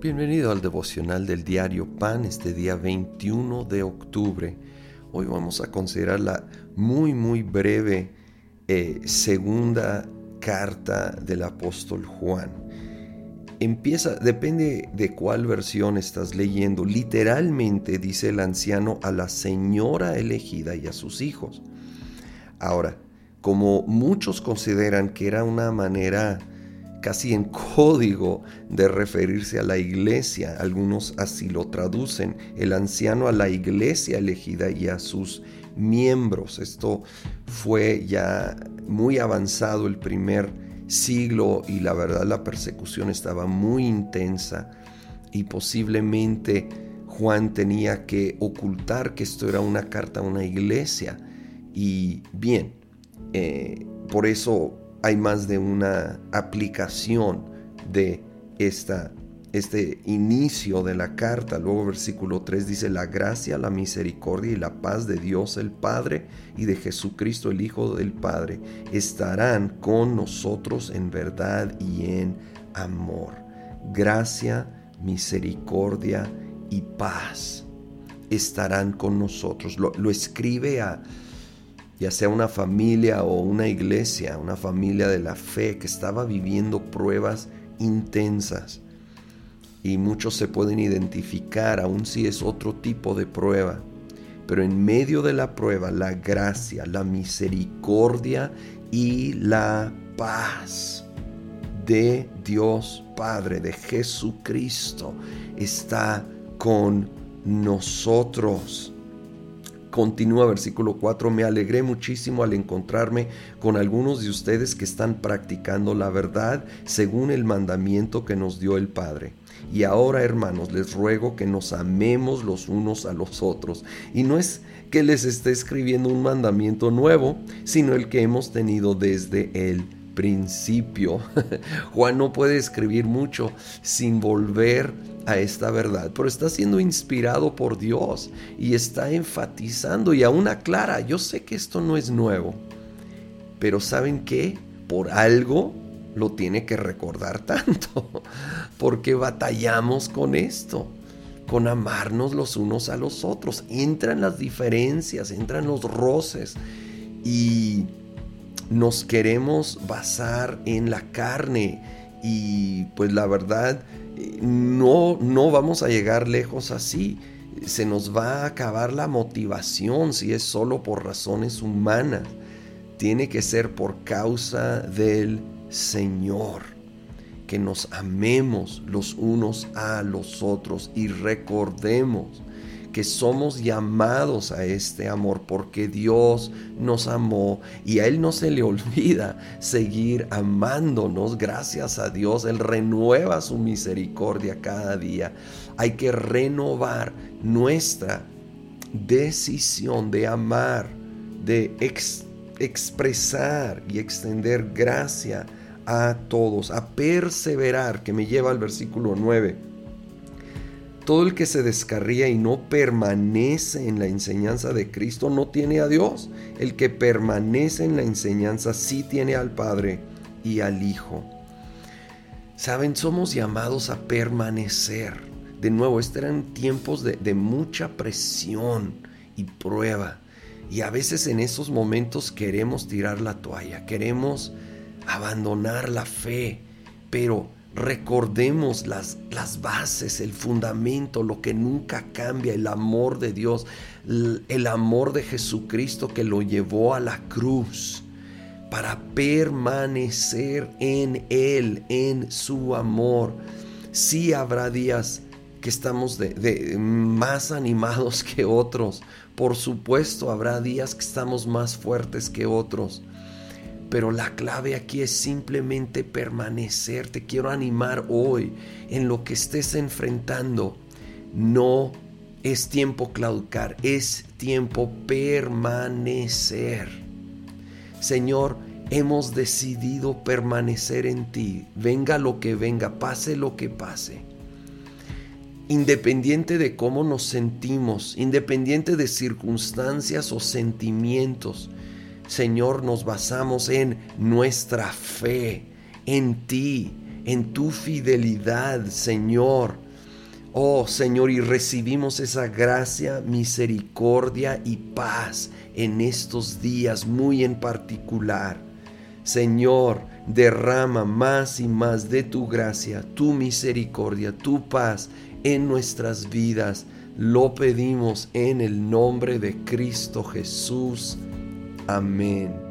Bienvenido al devocional del diario Pan este día 21 de octubre. Hoy vamos a considerar la muy muy breve eh, segunda carta del apóstol Juan. Empieza, depende de cuál versión estás leyendo. Literalmente dice el anciano a la señora elegida y a sus hijos. Ahora, como muchos consideran que era una manera casi en código de referirse a la iglesia. Algunos así lo traducen. El anciano a la iglesia elegida y a sus miembros. Esto fue ya muy avanzado el primer siglo y la verdad la persecución estaba muy intensa y posiblemente Juan tenía que ocultar que esto era una carta a una iglesia. Y bien, eh, por eso hay más de una aplicación de esta, este inicio de la carta. Luego versículo 3 dice, la gracia, la misericordia y la paz de Dios el Padre y de Jesucristo el Hijo del Padre estarán con nosotros en verdad y en amor. Gracia, misericordia y paz estarán con nosotros. Lo, lo escribe a ya sea una familia o una iglesia, una familia de la fe que estaba viviendo pruebas intensas. Y muchos se pueden identificar, aun si es otro tipo de prueba. Pero en medio de la prueba, la gracia, la misericordia y la paz de Dios Padre, de Jesucristo, está con nosotros. Continúa versículo 4, me alegré muchísimo al encontrarme con algunos de ustedes que están practicando la verdad según el mandamiento que nos dio el Padre. Y ahora, hermanos, les ruego que nos amemos los unos a los otros. Y no es que les esté escribiendo un mandamiento nuevo, sino el que hemos tenido desde el principio. Juan no puede escribir mucho sin volver a esta verdad, pero está siendo inspirado por Dios y está enfatizando y aún aclara, yo sé que esto no es nuevo, pero ¿saben qué? Por algo lo tiene que recordar tanto, porque batallamos con esto, con amarnos los unos a los otros. Entran las diferencias, entran los roces y nos queremos basar en la carne y pues la verdad no, no vamos a llegar lejos así. Se nos va a acabar la motivación si es solo por razones humanas. Tiene que ser por causa del Señor. Que nos amemos los unos a los otros y recordemos que somos llamados a este amor porque Dios nos amó y a Él no se le olvida seguir amándonos. Gracias a Dios, Él renueva su misericordia cada día. Hay que renovar nuestra decisión de amar, de expresar y extender gracia a todos, a perseverar, que me lleva al versículo 9 todo el que se descarría y no permanece en la enseñanza de Cristo no tiene a Dios. El que permanece en la enseñanza sí tiene al Padre y al Hijo. Saben, somos llamados a permanecer. De nuevo, estos eran tiempos de, de mucha presión y prueba. Y a veces en esos momentos queremos tirar la toalla, queremos abandonar la fe, pero recordemos las, las bases, el fundamento, lo que nunca cambia, el amor de Dios, el amor de Jesucristo que lo llevó a la cruz para permanecer en Él, en su amor. Sí habrá días que estamos de, más animados que otros. Por supuesto, habrá días que estamos más fuertes que otros. Pero la clave aquí es simplemente permanecer. Te quiero animar hoy en lo que estés enfrentando. No es tiempo claudicar, es tiempo permanecer. Señor, hemos decidido permanecer en ti. Venga lo que venga, pase lo que pase. Independiente de cómo nos sentimos, independiente de circunstancias o sentimientos, Señor, nos basamos en nuestra fe, en ti, en tu fidelidad, Señor. Oh Señor, y recibimos esa gracia, misericordia y paz en estos días muy en particular. Señor, derrama más y más de tu gracia, tu misericordia, tu paz en nuestras vidas. Lo pedimos en el nombre de Cristo Jesús. Amén.